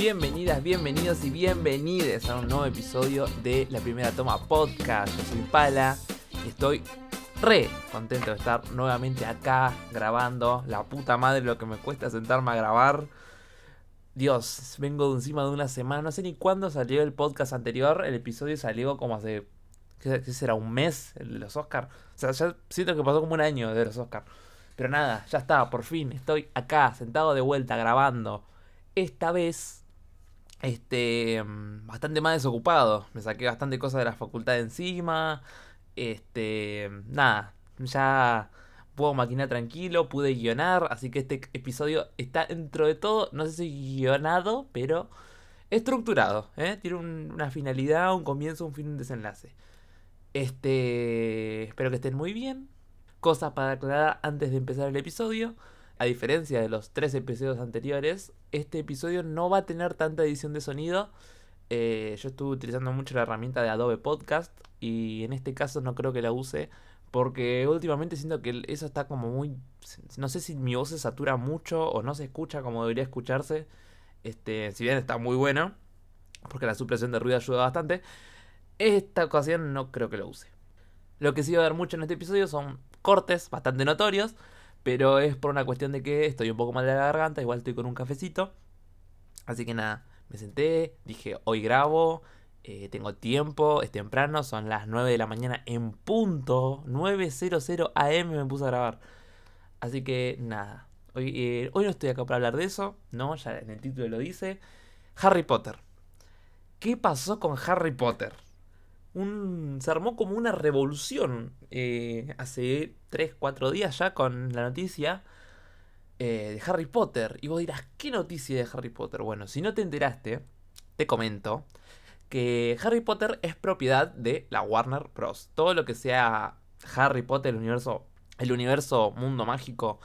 Bienvenidas, bienvenidos y bienvenides a un nuevo episodio de La Primera Toma Podcast. Yo soy Pala y estoy re contento de estar nuevamente acá grabando. La puta madre lo que me cuesta sentarme a grabar. Dios, vengo de encima de una semana. No sé ni cuándo salió el podcast anterior. El episodio salió como hace. ¿Qué, será? ¿Un mes? Los Oscars. O sea, ya siento que pasó como un año de los Oscars. Pero nada, ya está, por fin. Estoy acá, sentado de vuelta, grabando. Esta vez este, bastante más desocupado. Me saqué bastante cosas de la facultad encima. Este, nada, ya puedo maquinar tranquilo, pude guionar, así que este episodio está dentro de todo, no sé si guionado, pero estructurado, ¿eh? Tiene un- una finalidad, un comienzo, un fin, un desenlace. Este, espero que estén muy bien. Cosas para aclarar antes de empezar el episodio. A diferencia de los tres episodios anteriores, este episodio no va a tener tanta edición de sonido. Eh, yo estuve utilizando mucho la herramienta de Adobe Podcast y en este caso no creo que la use porque últimamente siento que eso está como muy... No sé si mi voz se satura mucho o no se escucha como debería escucharse. Este, si bien está muy bueno, porque la supresión de ruido ayuda bastante, esta ocasión no creo que lo use. Lo que sí va a haber mucho en este episodio son cortes bastante notorios, pero es por una cuestión de que estoy un poco mal de la garganta, igual estoy con un cafecito. Así que nada, me senté, dije, hoy grabo, eh, tengo tiempo, es temprano, son las 9 de la mañana en punto, 9.00 am me puse a grabar. Así que nada, hoy, eh, hoy no estoy acá para hablar de eso, no, ya en el título lo dice. Harry Potter. ¿Qué pasó con Harry Potter? Un, se armó como una revolución eh, hace 3, 4 días ya con la noticia eh, de Harry Potter. Y vos dirás, ¿qué noticia de Harry Potter? Bueno, si no te enteraste, te comento que Harry Potter es propiedad de la Warner Bros. Todo lo que sea Harry Potter, el universo, el universo mundo mágico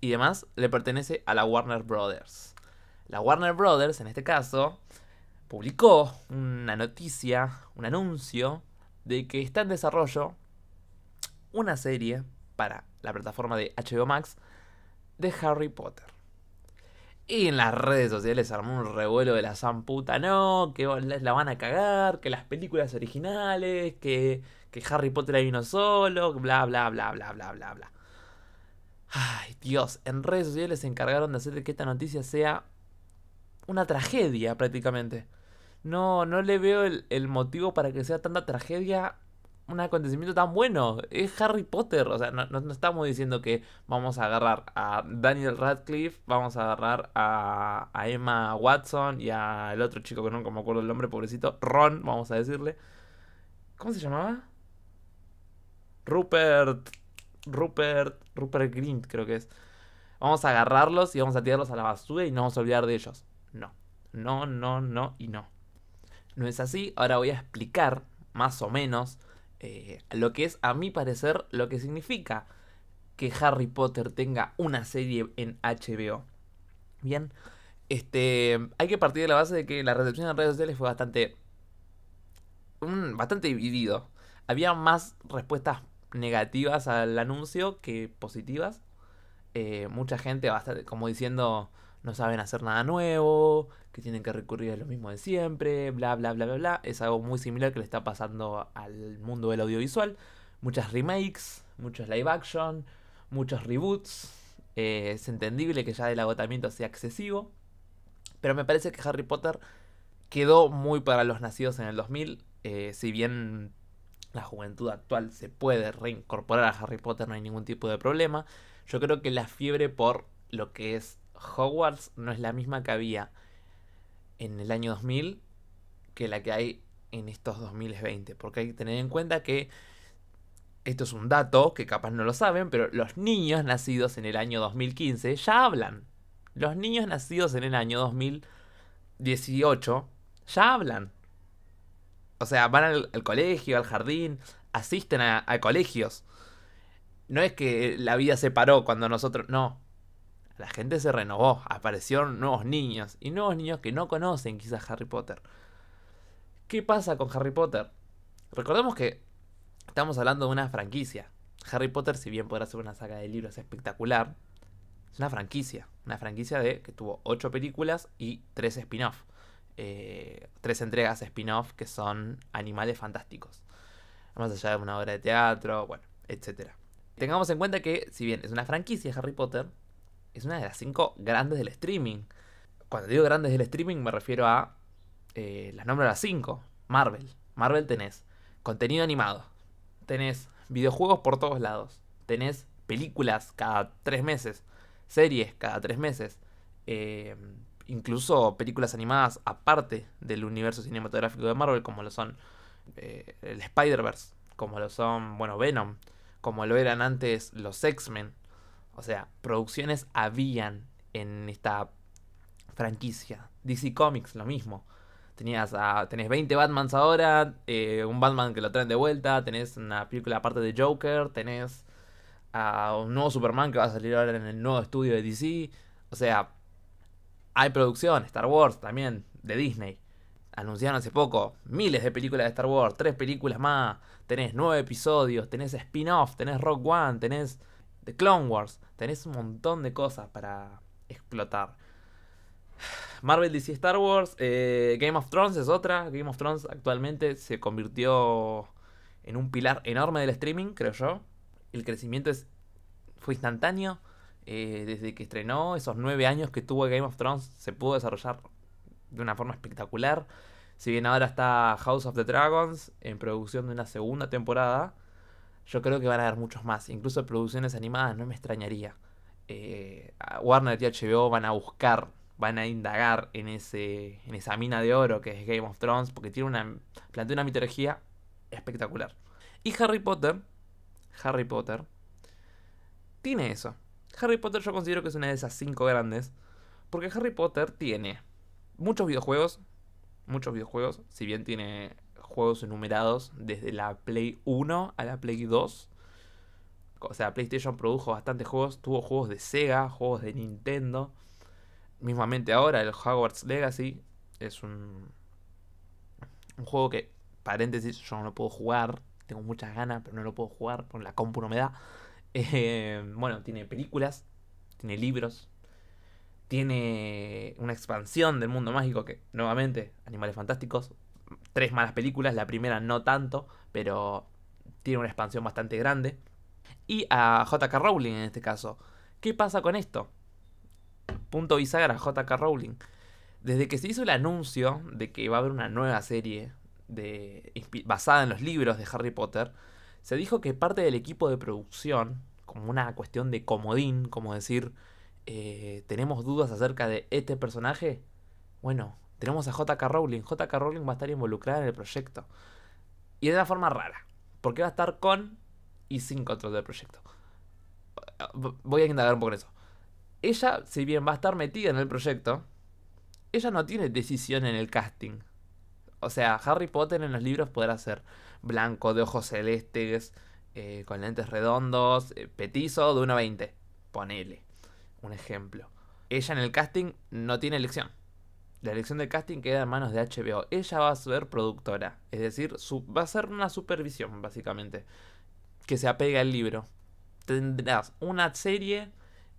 y demás, le pertenece a la Warner Brothers. La Warner Brothers, en este caso, publicó una noticia, un anuncio de que está en desarrollo una serie para la plataforma de HBO Max de Harry Potter. Y en las redes sociales armó un revuelo de la san puta, no, que la van a cagar, que las películas originales, que, que Harry Potter hay uno solo, bla, bla, bla, bla, bla, bla, bla. Ay, Dios, en redes sociales se encargaron de hacer que esta noticia sea una tragedia prácticamente. No, no le veo el, el motivo para que sea tanta tragedia un acontecimiento tan bueno. Es Harry Potter. O sea, no, no, estamos diciendo que vamos a agarrar a Daniel Radcliffe, vamos a agarrar a, a Emma Watson y al otro chico que nunca me acuerdo el nombre, pobrecito, Ron, vamos a decirle. ¿Cómo se llamaba? Rupert. Rupert. Rupert Grint, creo que es. Vamos a agarrarlos y vamos a tirarlos a la basura y no vamos a olvidar de ellos. No. No, no, no y no. No es así. Ahora voy a explicar más o menos eh, lo que es, a mi parecer, lo que significa que Harry Potter tenga una serie en HBO. Bien, este, hay que partir de la base de que la recepción en redes sociales fue bastante, bastante dividido. Había más respuestas negativas al anuncio que positivas. Eh, mucha gente bastante, como diciendo, no saben hacer nada nuevo, que tienen que recurrir a lo mismo de siempre, bla, bla, bla, bla, bla. Es algo muy similar que le está pasando al mundo del audiovisual. Muchas remakes, muchos live action, muchos reboots. Eh, es entendible que ya el agotamiento sea excesivo. Pero me parece que Harry Potter quedó muy para los nacidos en el 2000. Eh, si bien la juventud actual se puede reincorporar a Harry Potter, no hay ningún tipo de problema. Yo creo que la fiebre por lo que es Hogwarts no es la misma que había en el año 2000 que la que hay en estos 2020. Porque hay que tener en cuenta que esto es un dato que capaz no lo saben, pero los niños nacidos en el año 2015 ya hablan. Los niños nacidos en el año 2018 ya hablan. O sea, van al, colegio, al jardín, asisten a, a colegios. No es que la vida se paró cuando nosotros... No, la gente se renovó, aparecieron nuevos niños y nuevos niños que no conocen quizás Harry Potter. ¿Qué pasa con Harry Potter? Recordemos que estamos hablando de una franquicia. Harry Potter, si bien podrá ser una saga de libros espectacular, Es una franquicia. Una franquicia de que tuvo 8 películas y 3 spin-off. Eh, tres entregas spin-off que son animales fantásticos. Más allá de una obra de teatro, bueno, etc. Tengamos en cuenta que, si bien es una franquicia Harry Potter, es una de las 5 grandes del streaming. Cuando digo grandes del streaming me refiero a eh, las nombres de las 5. Marvel. Marvel tenés contenido animado. Tenés videojuegos por todos lados. Tenés películas cada 3 meses. Series cada 3 meses. Eh, incluso películas animadas aparte del universo cinematográfico de Marvel, como lo son eh, el Spider-Verse, como lo son, bueno, Venom, como lo eran antes los X-Men. O sea, producciones habían en esta franquicia. DC Comics, lo mismo. Tenías tenés 20 Batmans ahora, eh, un Batman que lo traen de vuelta, tenés una película aparte de Joker, tenés a un nuevo Superman que va a salir ahora en el nuevo estudio de DC. O sea, hay producción, Star Wars también, de Disney. Anunciaron hace poco miles de películas de Star Wars, tres películas más, tenés nueve episodios, tenés spin-off, tenés Rock One, tenés The Clone Wars, tenés un montón de cosas para explotar. Marvel DC Star Wars, eh, Game of Thrones es otra. Game of Thrones actualmente se convirtió en un pilar enorme del streaming, creo yo. El crecimiento es, fue instantáneo. Eh, desde que estrenó, esos nueve años que tuvo Game of Thrones, se pudo desarrollar de una forma espectacular. Si bien ahora está House of the Dragons en producción de una segunda temporada, yo creo que van a haber muchos más. Incluso producciones animadas, no me extrañaría. Eh, Warner y HBO van a buscar, van a indagar en, ese, en esa mina de oro que es Game of Thrones, porque tiene una, plantea una mitología espectacular. Y Harry Potter, Harry Potter, tiene eso. Harry Potter yo considero que es una de esas cinco grandes. Porque Harry Potter tiene muchos videojuegos. Muchos videojuegos. Si bien tiene juegos enumerados desde la Play 1 a la Play 2. O sea, PlayStation produjo bastantes juegos. Tuvo juegos de Sega, juegos de Nintendo. Mismamente ahora el Hogwarts Legacy es un, un juego que, paréntesis, yo no lo puedo jugar. Tengo muchas ganas, pero no lo puedo jugar. Con la compu no me da. Eh, bueno, tiene películas, tiene libros, tiene una expansión del mundo mágico que, nuevamente, Animales Fantásticos, tres malas películas, la primera no tanto, pero tiene una expansión bastante grande. Y a JK Rowling en este caso. ¿Qué pasa con esto? Punto bisagra, JK Rowling. Desde que se hizo el anuncio de que va a haber una nueva serie de, basada en los libros de Harry Potter, se dijo que parte del equipo de producción, como una cuestión de comodín, como decir, eh, tenemos dudas acerca de este personaje, bueno, tenemos a JK Rowling. JK Rowling va a estar involucrada en el proyecto. Y de una forma rara, porque va a estar con y sin control del proyecto. Voy a indagar un poco en eso. Ella, si bien va a estar metida en el proyecto, ella no tiene decisión en el casting. O sea, Harry Potter en los libros podrá ser blanco, de ojos celestes, eh, con lentes redondos, eh, petizo, de 1,20. Ponele un ejemplo. Ella en el casting no tiene elección. La elección del casting queda en manos de HBO. Ella va a ser productora. Es decir, va a ser una supervisión, básicamente. Que se apega al libro. Tendrás una serie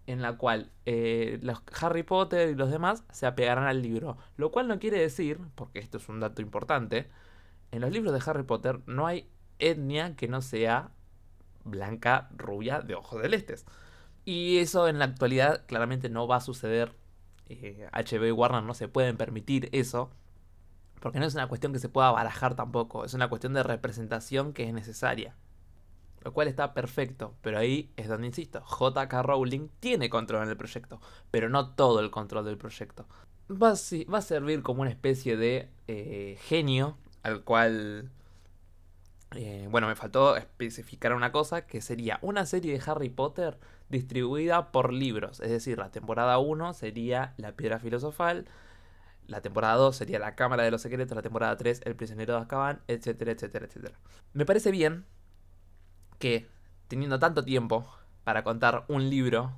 en la cual eh, los Harry Potter y los demás se apegarán al libro. Lo cual no quiere decir, porque esto es un dato importante, en los libros de Harry Potter no hay etnia que no sea blanca, rubia, de ojos celestes. Y eso en la actualidad claramente no va a suceder. HBO eh, y Warner no se pueden permitir eso. Porque no es una cuestión que se pueda barajar tampoco. Es una cuestión de representación que es necesaria. Lo cual está perfecto. Pero ahí es donde insisto. JK Rowling tiene control en el proyecto. Pero no todo el control del proyecto. Va a, va a servir como una especie de eh, genio al cual eh, bueno, me faltó especificar una cosa, que sería una serie de Harry Potter distribuida por libros. Es decir, la temporada 1 sería La Piedra Filosofal, la temporada 2 sería La Cámara de los Secretos, la temporada 3 El Prisionero de Azkaban, etcétera, etcétera, etcétera. Me parece bien que, teniendo tanto tiempo para contar un libro,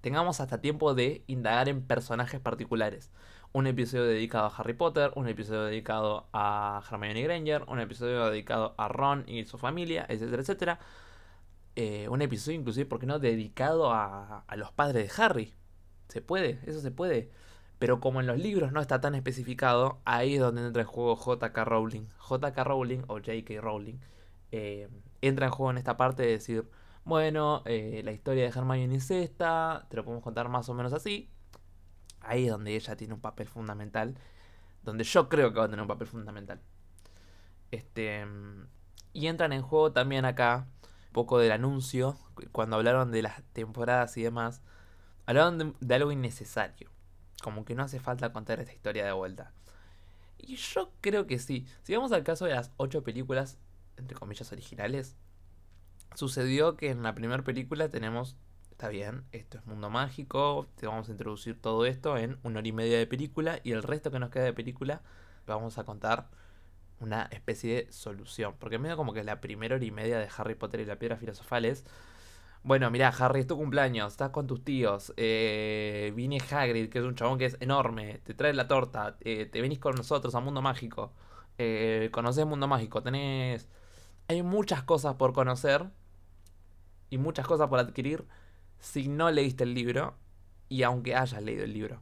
tengamos hasta tiempo de indagar en personajes particulares un episodio dedicado a Harry Potter, un episodio dedicado a Hermione Granger, un episodio dedicado a Ron y su familia, etcétera, etcétera. Eh, un episodio inclusive, ¿por qué no?, dedicado a, a los padres de Harry. Se puede, eso se puede. Pero como en los libros no está tan especificado, ahí es donde entra en juego JK Rowling. JK Rowling o JK Rowling eh, entra en juego en esta parte de decir, bueno, eh, la historia de Hermione es esta, te lo podemos contar más o menos así. Ahí es donde ella tiene un papel fundamental, donde yo creo que va a tener un papel fundamental. Este, y entran en juego también acá poco del anuncio, cuando hablaron de las temporadas y demás, hablaron de, algo innecesario, como que no hace falta contar esta historia de vuelta. Y yo creo que sí. Si vamos al caso de las ocho películas, entre comillas, originales, sucedió que en la primera película tenemos, está bien, esto es mundo mágico, te vamos a introducir todo esto en una hora y media de película y el resto que nos queda de película vamos a contar una especie de solución. Porque medio como que la primera hora y media de Harry Potter y la piedra filosofal es... Bueno, mira, Harry, es tu cumpleaños, estás con tus tíos, eh, viene Hagrid, que es un chabón que es enorme, te trae la torta, eh, te venís con nosotros a Mundo Mágico, eh, conoces Mundo Mágico, tenés... Hay muchas cosas por conocer y muchas cosas por adquirir si no leíste el libro y aunque hayas leído el libro.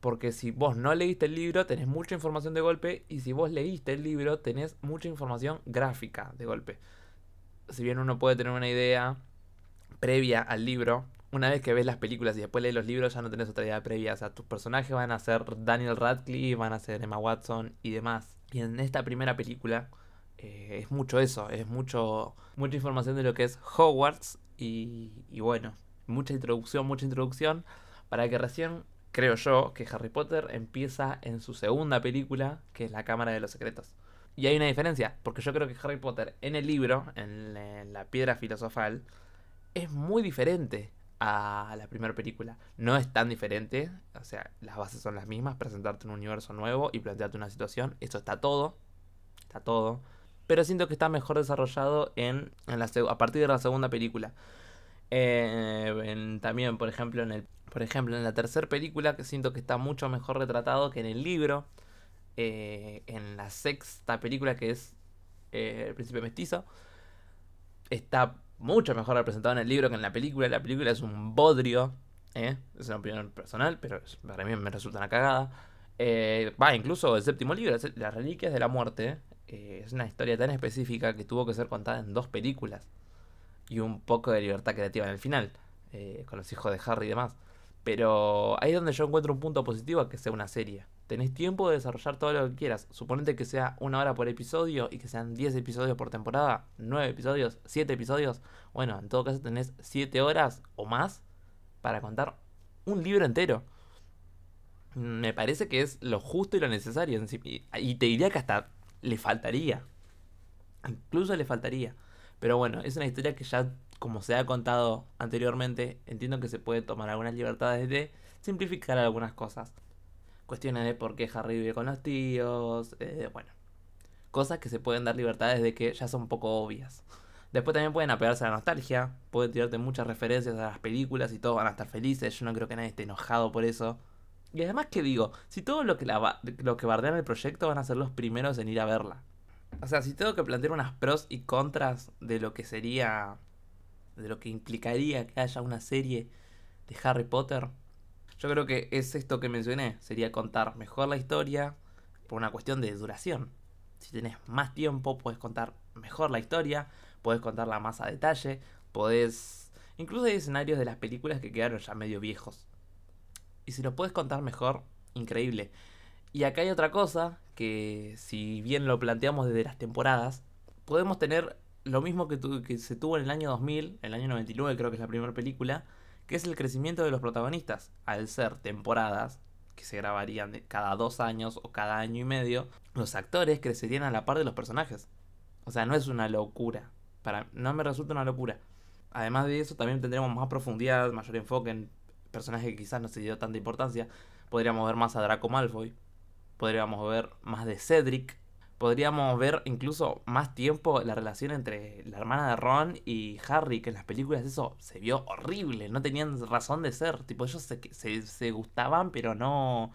Porque si vos no leíste el libro, tenés mucha información de golpe. Y si vos leíste el libro, tenés mucha información gráfica de golpe. Si bien uno puede tener una idea previa al libro, una vez que ves las películas y después lees los libros, ya no tenés otra idea previa. O sea, tus personajes van a ser Daniel Radcliffe, van a ser Emma Watson y demás. Y en esta primera película eh, es mucho eso, es mucho mucha información de lo que es Hogwarts y, y, bueno, mucha introducción, mucha introducción para que recién, creo yo, que Harry Potter empieza en su segunda película, que es La Cámara de los Secretos. Y hay una diferencia, porque yo creo que Harry Potter en el libro, en, la piedra filosofal, es muy diferente a la primera película. No es tan diferente, o sea, las bases son las mismas, presentarte un universo nuevo y plantearte una situación, eso está todo, está todo pero siento que está mejor desarrollado en, en la, a partir de la segunda película. Eh, también, por ejemplo, en el, por ejemplo, en la tercera película, que siento que está mucho mejor retratado que en el libro. Eh, en la sexta película, que es eh, El Príncipe Mestizo, está mucho mejor representado en el libro que en la película. La película es un bodrio, es una opinión personal, pero para mí me resulta una cagada. Va, incluso el séptimo libro, Las Reliquias de la Muerte, es una historia tan específica que tuvo que ser contada en dos películas. Y un poco de libertad creativa en el final, eh, con los hijos de Harry y demás. Pero ahí es donde yo encuentro un punto positivo a que sea una serie. Tenés tiempo de desarrollar todo lo que quieras. Suponete que sea una hora por episodio y que sean 10 episodios por temporada, 9 episodios, 7 episodios. Bueno, en todo caso tenés 7 horas o más para contar un libro entero. Me parece que es lo justo y lo necesario. Y te diría que hasta le faltaría. Incluso le faltaría. Pero bueno, es una historia que ya, como se ha contado anteriormente, entiendo que se puede tomar algunas libertades de simplificar algunas cosas. Cuestiones de por qué Harry vive con los tíos, eh, bueno. Cosas que se pueden dar libertades de que ya son un poco obvias. Después también pueden apegarse a la nostalgia, pueden tirarte muchas referencias a las películas y todos van a estar felices. Yo no creo que nadie esté enojado por eso. Y además que digo, si todo lo que, lo que bardean el proyecto van a ser los primeros en ir a verla. O sea, si tengo que plantear unas pros y contras de lo que sería, de lo que implicaría que haya una serie de Harry Potter, yo creo que es esto que mencioné, sería contar mejor la historia por una cuestión de duración. Si tenés más tiempo, puedes contar mejor la historia, puedes contarla más a detalle, podés... Incluso hay escenarios de las películas que quedaron ya medio viejos. Y si lo puedes contar mejor, increíble. Y acá hay otra cosa que si bien lo planteamos desde las temporadas, podemos tener lo mismo que, que se tuvo en el año 2000, el año 99 creo que es la primera película, que es el crecimiento de los protagonistas. Al ser temporadas, que se grabarían cada dos años o cada año y medio, los actores crecerían a la par de los personajes. O sea, no es una locura. Para, no me resulta una locura. Además de eso, también tendremos más profundidad, mayor enfoque en personaje que quizás no se dio tanta importancia. Podríamos ver más a Draco Malfoy. Podríamos ver más de Cedric. Podríamos ver incluso más tiempo la relación entre la hermana de Ron y Harry, que en las películas eso se vio horrible, no tenían razón de ser, tipo ellos se, se, gustaban, pero no,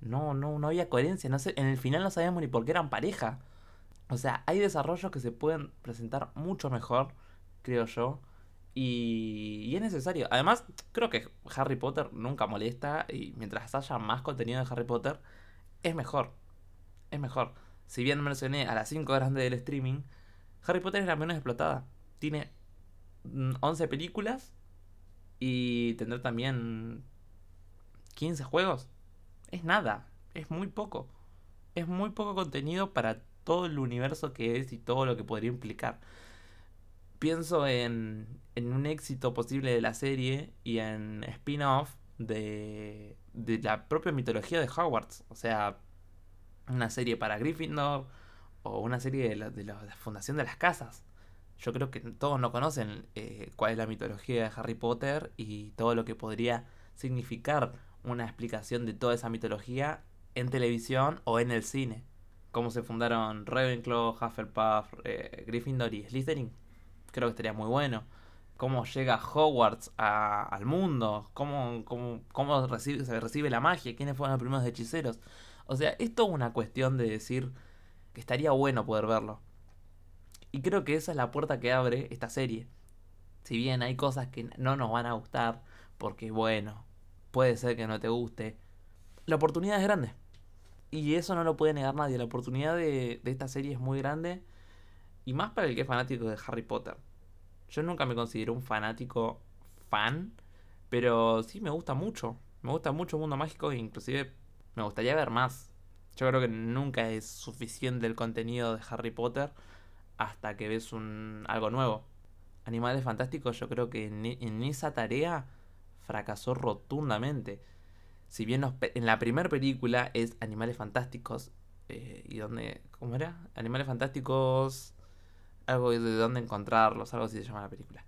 no, no, no había coherencia, no sé, en el final no sabíamos ni por qué eran pareja. O sea, hay desarrollos que se pueden presentar mucho mejor, creo yo, Y, y es necesario. Además, creo que Harry Potter nunca molesta y mientras haya más contenido de Harry Potter, es mejor. Es mejor. Si bien mencioné a las 5 grandes del streaming, Harry Potter es la menos explotada. Tiene 11 mm, películas y tendrá también 15 juegos. Es nada, es muy poco. Es muy poco contenido para todo el universo que es y todo lo que podría implicar pienso en, en un éxito posible de la serie y en spin-off de, de la propia mitología de Hogwarts. O sea, una serie para Gryffindor o una serie de la, de la, fundación de las casas. Yo creo que todos no conocen eh, cuál es la mitología de Harry Potter y todo lo que podría significar una explicación de toda esa mitología en televisión o en el cine. Cómo se fundaron Ravenclaw, Hufflepuff, eh, Gryffindor y Slytherin creo que estaría muy bueno. Cómo llega Hogwarts al mundo, cómo, cómo, cómo se recibe la magia, quiénes fueron los primeros hechiceros. O sea, es toda una cuestión de decir que estaría bueno poder verlo. Y creo que esa es la puerta que abre esta serie. Si bien hay cosas que no nos van a gustar, porque bueno, puede ser que no te guste, la oportunidad es grande. Y eso no lo puede negar nadie. La oportunidad de, de esta serie es muy grande y más para el que es fanático de Harry Potter. Yo nunca me considero un fanático fan, pero sí me gusta mucho. Me gusta mucho mundo mágico e inclusive me gustaría ver más. Yo creo que nunca es suficiente el contenido de Harry Potter hasta que ves un algo nuevo. Animales Fantásticos yo creo que en, esa tarea fracasó rotundamente. Si bien en la primera película es Animales Fantásticos, eh, y donde, ¿cómo era? Animales Fantásticos algo de dónde encontrarlos, algo así se llama la película.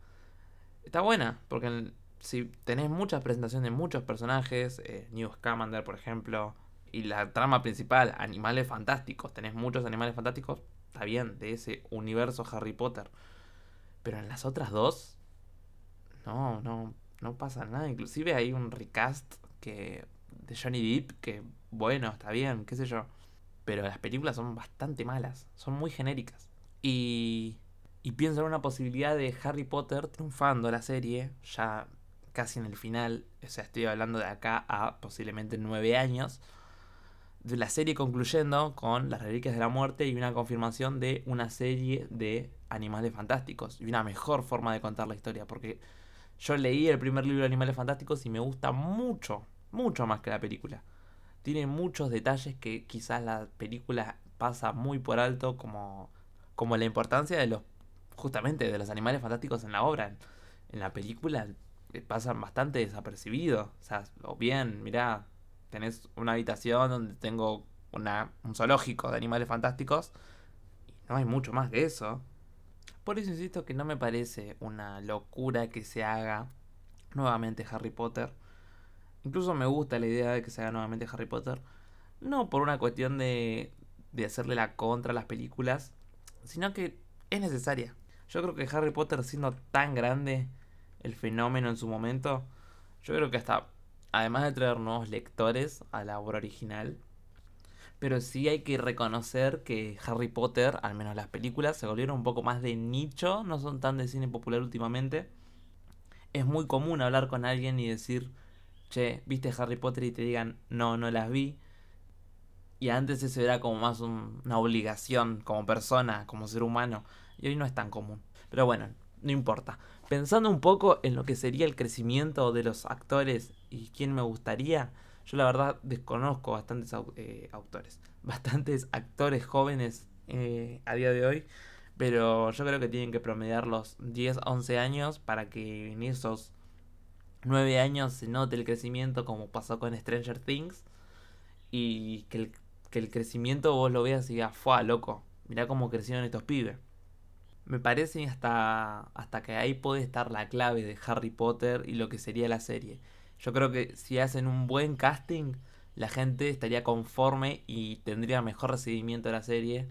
Está buena, porque si tenés muchas presentaciones de muchos personajes, eh, New Scamander, por ejemplo, y la trama principal, animales fantásticos, tenés muchos animales fantásticos, está bien, de ese universo Harry Potter. Pero en las otras dos, no, no, no pasa nada. Inclusive hay un recast que de Johnny Depp que, bueno, está bien, qué sé yo. Pero las películas son bastante malas, son muy genéricas. Y, y pienso en una posibilidad de Harry Potter triunfando la serie, ya casi en el final, o sea, estoy hablando de acá a posiblemente nueve años, de la serie concluyendo con las Reliquias de la Muerte y una confirmación de una serie de Animales Fantásticos y una mejor forma de contar la historia, porque yo leí el primer libro de Animales Fantásticos y me gusta mucho, mucho más que la película. Tiene muchos detalles que quizás la película pasa muy por alto, como como la importancia de los, justamente, de los animales fantásticos en la obra. En, la película eh, pasan bastante desapercibidos. O sea, o bien, mirá, tenés una habitación donde tengo una, un zoológico de animales fantásticos y no hay mucho más que eso. Por eso insisto que no me parece una locura que se haga nuevamente Harry Potter. Incluso me gusta la idea de que se haga nuevamente Harry Potter. No por una cuestión de, de hacerle la contra a las películas, sino que es necesaria. Yo creo que Harry Potter siendo tan grande el fenómeno en su momento, yo creo que hasta, además de traer nuevos lectores a la obra original, pero sí hay que reconocer que Harry Potter, al menos las películas, se volvieron un poco más de nicho, no son tan de cine popular últimamente. Es muy común hablar con alguien y decir, che, ¿viste Harry Potter? y te digan, no, no las vi. Y antes eso era como más una obligación como persona, como ser humano. Y hoy no es tan común. Pero bueno, no importa. Pensando un poco en lo que sería el crecimiento de los actores y quién me gustaría, yo la verdad desconozco bastantes eh, autores, bastantes actores jóvenes eh, a día de hoy, pero yo creo que tienen que promediar los 10, 11 años para que en esos 9 años se note el crecimiento como pasó con Stranger Things y que el que el crecimiento vos lo veas y digas, fue loco, mirá cómo crecieron estos pibes. Me parece hasta, hasta que ahí puede estar la clave de Harry Potter y lo que sería la serie. Yo creo que si hacen un buen casting, la gente estaría conforme y tendría mejor recibimiento de la serie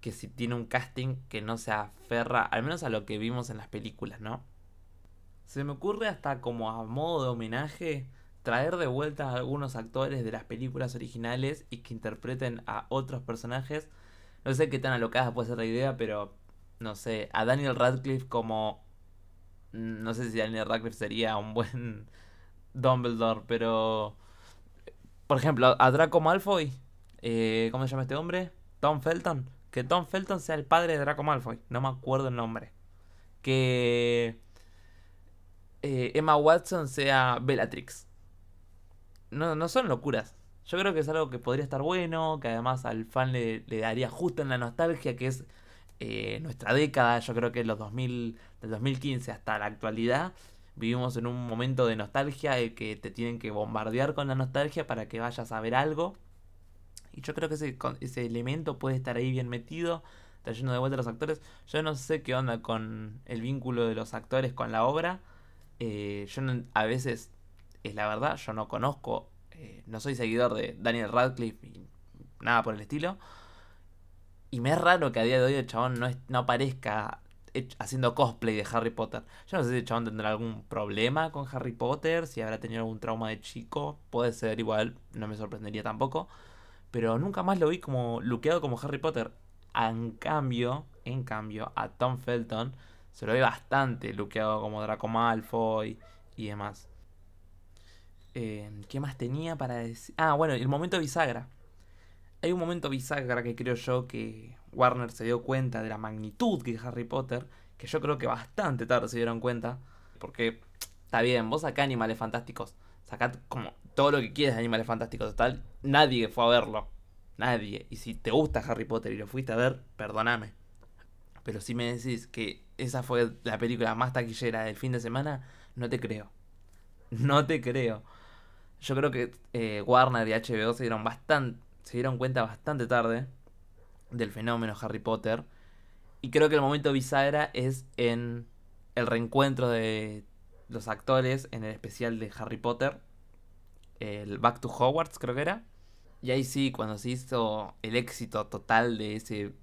que si tiene un casting que no se aferra, al menos a lo que vimos en las películas, ¿no? Se me ocurre hasta como a modo de homenaje traer de vuelta a algunos actores de las películas originales y que interpreten a otros personajes. No sé qué tan alocada puede ser la idea, pero no sé, a Daniel Radcliffe como No sé si Daniel Radcliffe sería un buen Dumbledore, pero... Por ejemplo, a Draco Malfoy, eh, ¿cómo se llama este hombre? Tom Felton. Que Tom Felton sea el padre de Draco Malfoy. No me acuerdo el nombre. Que eh, Emma Watson sea Bellatrix. No, no son locuras. Yo creo que es algo que podría estar bueno, que además al fan le, daría justo en la nostalgia, que es eh, nuestra década. Yo creo que los 2000, del 2015 hasta la actualidad vivimos en un momento de nostalgia de que te tienen que bombardear con la nostalgia para que vayas a ver algo. Y yo creo que ese, ese elemento puede estar ahí bien metido, trayendo de vuelta a los actores. Yo no sé qué onda con el vínculo de los actores con la obra. Eh, yo a veces, es la verdad, yo no conozco, eh, no soy seguidor de Daniel Radcliffe y nada por el estilo. Y me es raro que a día de hoy el chabón no, no aparezca haciendo cosplay de Harry Potter. Yo no sé si el chabón tendrá algún problema con Harry Potter, si habrá tenido algún trauma de chico. Puede ser igual, no me sorprendería tampoco. Pero nunca más lo vi como luqueado como Harry Potter. En cambio, en cambio, a Tom Felton se lo ve bastante luqueado como Draco Malfoy y demás. Eh, ¿Qué más tenía para decir? Ah, bueno, el momento bisagra. Hay un momento bisagra que creo yo que Warner se dio cuenta de la magnitud que Harry Potter, que yo creo que bastante tarde se dieron cuenta, porque está bien, vos sacás Animales Fantásticos, sacás como todo lo que quieres de Animales Fantásticos, total, nadie fue a verlo, nadie, y si te gusta Harry Potter y lo fuiste a ver, perdóname. Pero si me decís que esa fue la película más taquillera del fin de semana, no te creo. No te creo. Yo creo que eh, Warner y HBO se dieron bastante, se dieron cuenta bastante tarde del fenómeno Harry Potter. Y creo que el momento bisagra es en el reencuentro de los actores en el especial de Harry Potter. El Back to Hogwarts creo que era. Y ahí sí, cuando se hizo el éxito total de ese,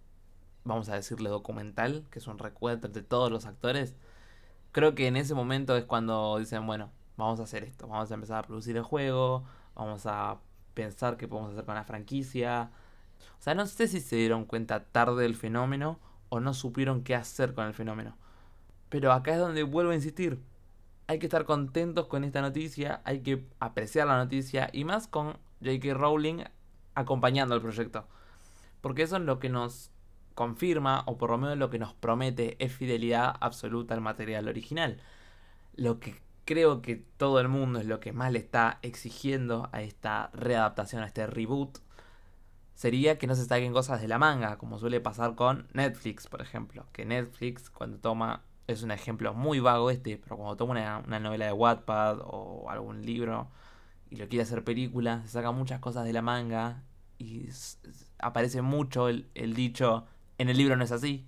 vamos a decirle, documental, que es un recuento de todos los actores, creo que en ese momento es cuando dicen, bueno, vamos a hacer esto, vamos a empezar a producir el juego, vamos a pensar qué podemos hacer con la franquicia, o sea, no sé si se dieron cuenta tarde del fenómeno o no supieron qué hacer con el fenómeno. Pero acá es donde vuelvo a insistir. Hay que estar contentos con esta noticia, hay que apreciar la noticia y más con J.K. Rowling acompañando el proyecto. Porque eso es lo que nos confirma, o por lo menos lo que nos promete, es fidelidad absoluta al material original. Lo que creo que todo el mundo es lo que más le está exigiendo a esta readaptación, a este reboot, sería que no se saquen cosas de la manga, como suele pasar con Netflix, por ejemplo. Que Netflix, cuando toma, es un ejemplo muy vago este, pero cuando toma una, novela de Wattpad o algún libro y lo quiere hacer película, se saca muchas cosas de la manga y aparece mucho el, el dicho, en el libro no es así.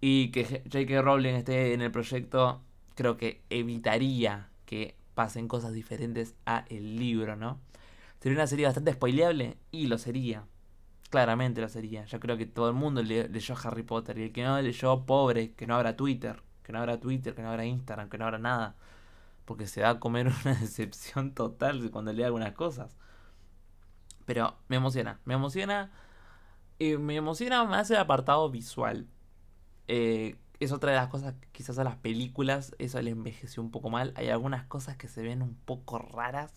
Y que J.K. Rowling esté en el proyecto, creo que evitaría que pasen cosas diferentes a el libro, ¿no? Sería una serie bastante spoileable y lo sería. Claramente lo sería. Yo creo que todo el mundo leyó Harry Potter y el que no leyó, pobre, que no abra Twitter, que no abra Twitter, que no abra Instagram, que no abra nada. Porque se va a comer una decepción total cuando lea algunas cosas. Pero me emociona, me emociona. Y me emociona más el apartado visual. Eh, es otra de las cosas, quizás a las películas, eso le envejeció un poco mal. Hay algunas cosas que se ven un poco raras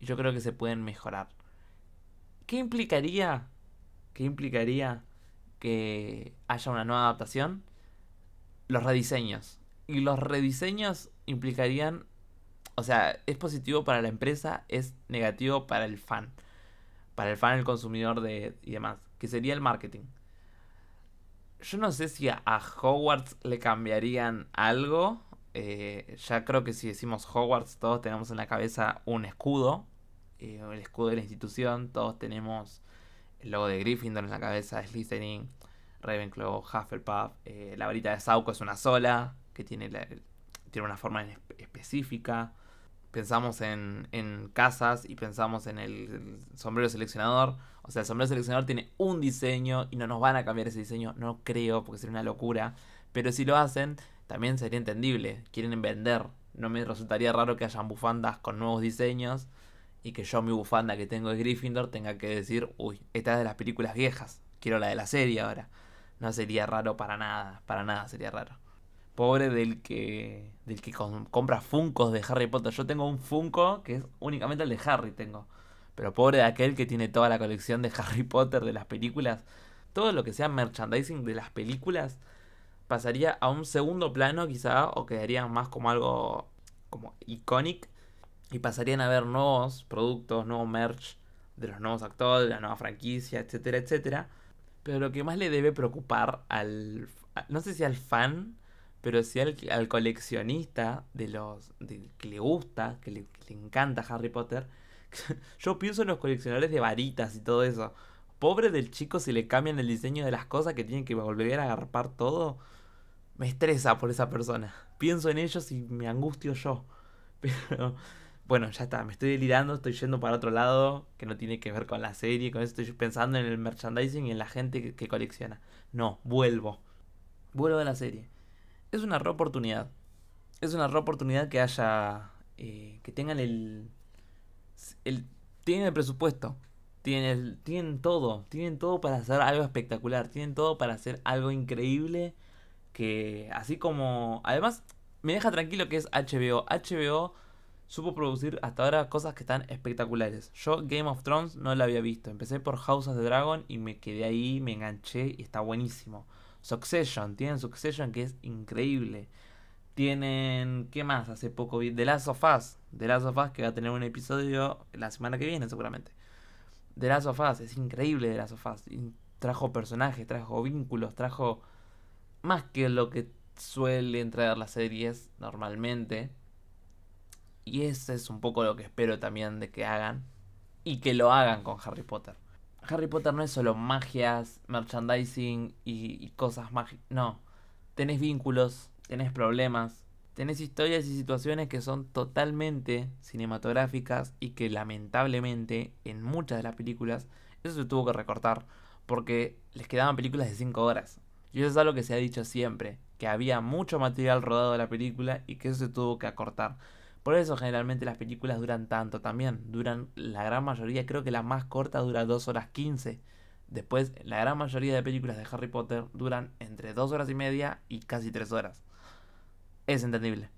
y yo creo que se pueden mejorar. ¿Qué implicaría? ¿Qué implicaría que haya una nueva adaptación? Los rediseños. Y los rediseños implicarían, o sea, es positivo para la empresa, es negativo para el fan. Para el fan, el consumidor de, y demás. Que sería el marketing. Yo no sé si a, Hogwarts le cambiarían algo. Eh, ya creo que si decimos Hogwarts todos tenemos en la cabeza un escudo. Eh, el escudo de la institución. Todos tenemos el logo de Gryffindor en la cabeza, Slytherin, Ravenclaw, Hufflepuff. Eh, la varita de Sauco es una sola, que tiene, tiene una forma específica. Pensamos en, en, casas y pensamos en el, sombrero seleccionador. O sea, el sombrero seleccionador tiene un diseño y no nos van a cambiar ese diseño. No creo, porque sería una locura. Pero si lo hacen, también sería entendible. Quieren vender. No me resultaría raro que hayan bufandas con nuevos diseños y que yo mi bufanda que tengo de Gryffindor tenga que decir, uy, esta es de las películas viejas, quiero la de la serie ahora. No sería raro para nada, para nada sería raro. Pobre del que del que compra Funcos de Harry Potter. Yo tengo un Funko que es únicamente el de Harry tengo. Pero pobre de aquel que tiene toda la colección de Harry Potter de las películas. Todo lo que sea merchandising de las películas pasaría a un segundo plano quizá o quedaría más como algo como icónico y pasarían a ver nuevos productos, nuevo merch de los nuevos actores, de la nueva franquicia, etcétera, etcétera. Pero lo que más le debe preocupar al, no sé si al fan, pero sí al, coleccionista de los que le gusta, que le, que le encanta Harry Potter. Yo pienso en los coleccionadores de varitas y todo eso. Pobre del chico si le cambian el diseño de las cosas que tienen que volver a agarpar todo. Me estresa por esa persona. Pienso en ellos y me angustio yo. Pero bueno, ya está, me estoy delirando, estoy yendo para otro lado que no tiene que ver con la serie, con eso estoy pensando en el merchandising y en la gente que, colecciona. No, vuelvo. Vuelvo a la serie. Es una re oportunidad. Es una re oportunidad que haya. Eh, que tengan el. El tienen el presupuesto. Tienen, tienen todo. Tienen todo para hacer algo espectacular. Tienen todo para hacer algo increíble. Que así como. Además, me deja tranquilo que es HBO. HBO supo producir hasta ahora cosas que están espectaculares. Yo Game of Thrones no la había visto. Empecé por House of the Dragon y me quedé ahí, me enganché y está buenísimo. Succession, tienen Succession que es increíble. Tienen, ¿qué más? Hace poco vi The Last of Us. The Last of Us que va a tener un episodio la semana que viene seguramente. The Last of Us, es increíble The Last of Us. trajo personajes, trajo vínculos, trajo más que lo que suelen traer las series normalmente y ese es un poco lo que espero también de que hagan. Y que lo hagan con Harry Potter. Harry Potter no es solo magias, merchandising y, cosas mágicas. No. Tenés vínculos, tenés problemas, tenés historias y situaciones que son totalmente cinematográficas y que lamentablemente en muchas de las películas eso se tuvo que recortar porque les quedaban películas de 5 horas. Y eso es algo que se ha dicho siempre, que había mucho material rodado de la película y que eso se tuvo que acortar. Por eso generalmente las películas duran tanto también. Duran la gran mayoría, creo que la más corta dura 2 horas 15. Después, la gran mayoría de películas de Harry Potter duran entre 2 horas y media y casi 3 horas. Es entendible.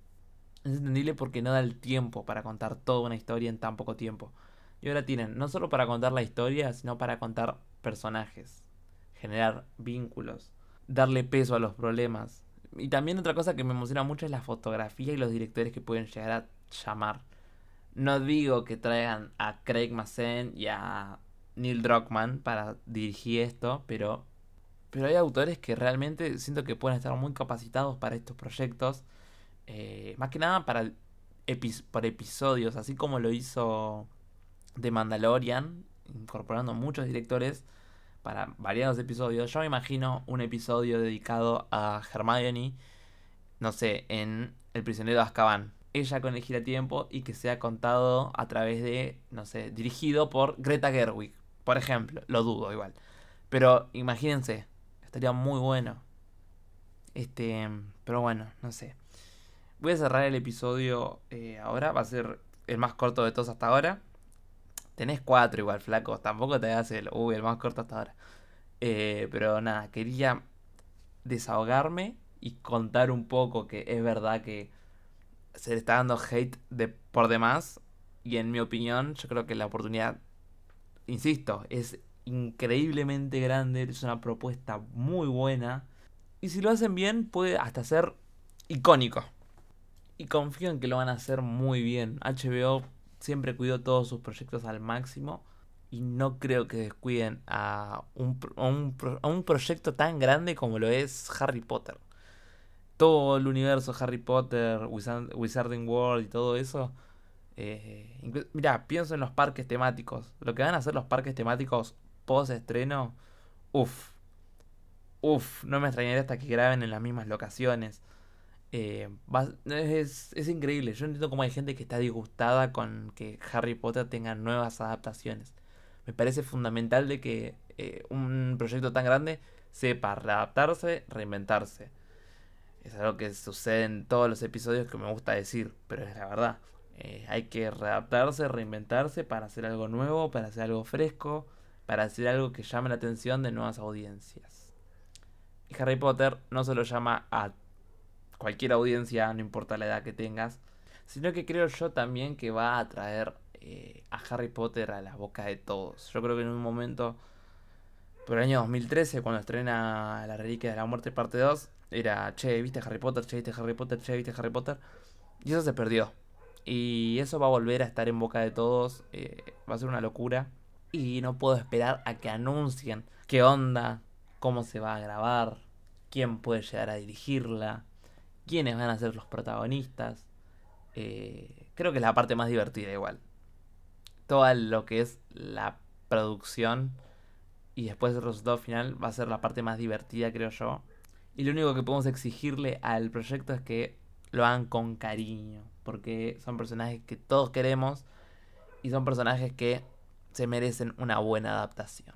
Es entendible porque no da el tiempo para contar toda una historia en tan poco tiempo. Y ahora tienen no solo para contar la historia, sino para contar personajes, generar vínculos, darle peso a los problemas, y también otra cosa que me emociona mucho es la fotografía y los directores que pueden llegar a llamar. No digo que traigan a Craig Mazin y a Neil Druckmann para dirigir esto, pero, pero hay autores que realmente siento que pueden estar muy capacitados para estos proyectos. Eh, más que nada para por episodios, así como lo hizo The Mandalorian, incorporando muchos directores para variados episodios. Yo me imagino un episodio dedicado a Hermione, no sé, en El prisionero de Azkaban. Ella con el giratiempo y que sea contado a través de, no sé, dirigido por Greta Gerwig, por ejemplo. Lo dudo igual. Pero imagínense, estaría muy bueno. Este, pero bueno, no sé. Voy a cerrar el episodio eh, ahora, va a ser el más corto de todos hasta ahora. Tenés cuatro igual, flaco. Tampoco te hagas el, uy, el más corto hasta ahora. Eh, pero nada, quería desahogarme y contar un poco que es verdad que se le está dando hate de, por demás. Y en mi opinión, yo creo que la oportunidad, insisto, es increíblemente grande. Es una propuesta muy buena. Y si lo hacen bien, puede hasta ser icónico. Y confío en que lo van a hacer muy bien. HBO siempre cuidó todos sus proyectos al máximo y no creo que descuiden a un, a un, proyecto tan grande como lo es Harry Potter. Todo el universo Harry Potter, Wizarding World y todo eso. Eh, mira, pienso en los parques temáticos. Lo que van a hacer los parques temáticos post estreno. Uff. Uff, no me extrañaría hasta que graben en las mismas locaciones. Eh, es, increíble. Yo entiendo cómo hay gente que está disgustada con que Harry Potter tenga nuevas adaptaciones. Me parece fundamental de que eh, un proyecto tan grande sepa readaptarse, reinventarse. Es algo que sucede en todos los episodios que me gusta decir, pero es la verdad. Eh, hay que readaptarse, reinventarse para hacer algo nuevo, para hacer algo fresco, para hacer algo que llame la atención de nuevas audiencias. Y Harry Potter no solo llama a cualquier audiencia, no importa la edad que tengas, sino que creo yo también que va a traer eh, a Harry Potter a la boca de todos. Yo creo que en un momento, por el año 2013, cuando estrena La Reliquia de la Muerte parte 2, era, che, viste Harry Potter, che, viste Harry Potter, che, viste Harry Potter. Y eso se perdió. Y eso va a volver a estar en boca de todos. Eh, va a ser una locura. Y no puedo esperar a que anuncien qué onda, cómo se va a grabar, quién puede llegar a dirigirla, quiénes van a ser los protagonistas. Eh, creo que es la parte más divertida igual. Todo lo que es la producción y después el resultado final va a ser la parte más divertida, creo yo. Y lo único que podemos exigirle al proyecto es que lo hagan con cariño, porque son personajes que todos queremos y son personajes que se merecen una buena adaptación.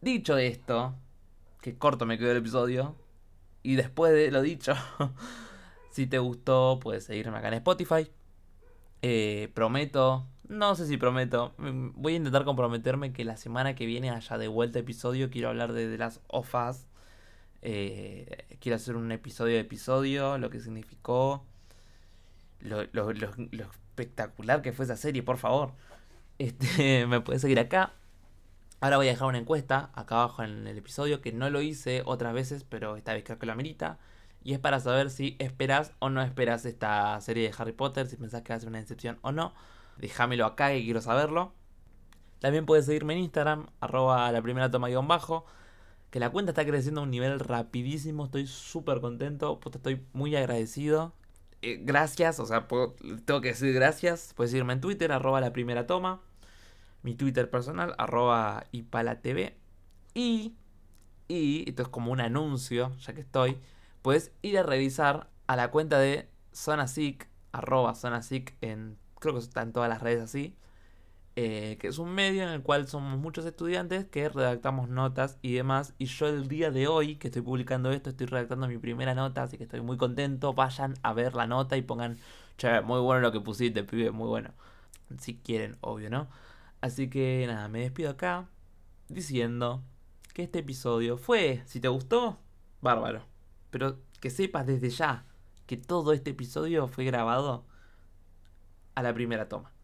Dicho esto, que corto me quedó el episodio, y después de lo dicho, si te gustó, puedes seguirme acá en Spotify. Eh, prometo, no sé si prometo, mm, voy a intentar comprometerme que la semana que viene haya de vuelta episodio. Quiero hablar de, las OFAS. Eh, quiero hacer un episodio de episodio, lo que significó, lo, espectacular que fue esa serie, por favor. Este, me puedes seguir acá. Ahora voy a dejar una encuesta acá abajo en el episodio que no lo hice otras veces, pero esta vez creo que lo amerita. Y es para saber si esperas o no esperas esta serie de Harry Potter, si pensás que va a ser una decepción o no. Déjamelo acá que quiero saberlo. También puedes seguirme en Instagram, arroba la primera toma guion bajo. Que la cuenta está creciendo a un nivel rapidísimo. Estoy súper contento. estoy muy agradecido. Eh, gracias, o sea, tengo que decir gracias. Puedes seguirme en Twitter, arroba la primera toma. Mi Twitter personal, arroba ipalatv. Y, y, esto es como un anuncio, ya que estoy, puedes ir a revisar a la cuenta de ZonaSic, arroba ZonaSic en, creo que están todas las redes así. Eh, que es un medio en el cual somos muchos estudiantes que redactamos notas y demás. Y yo el día de hoy que estoy publicando esto, estoy redactando mi primera nota, así que estoy muy contento. Vayan a ver la nota y pongan, che, muy bueno lo que pusiste, pibe, muy bueno. Si quieren, obvio, ¿no? Así que nada, me despido acá diciendo que este episodio fue, si te gustó, bárbaro. Pero que sepas desde ya que todo este episodio fue grabado a la primera toma.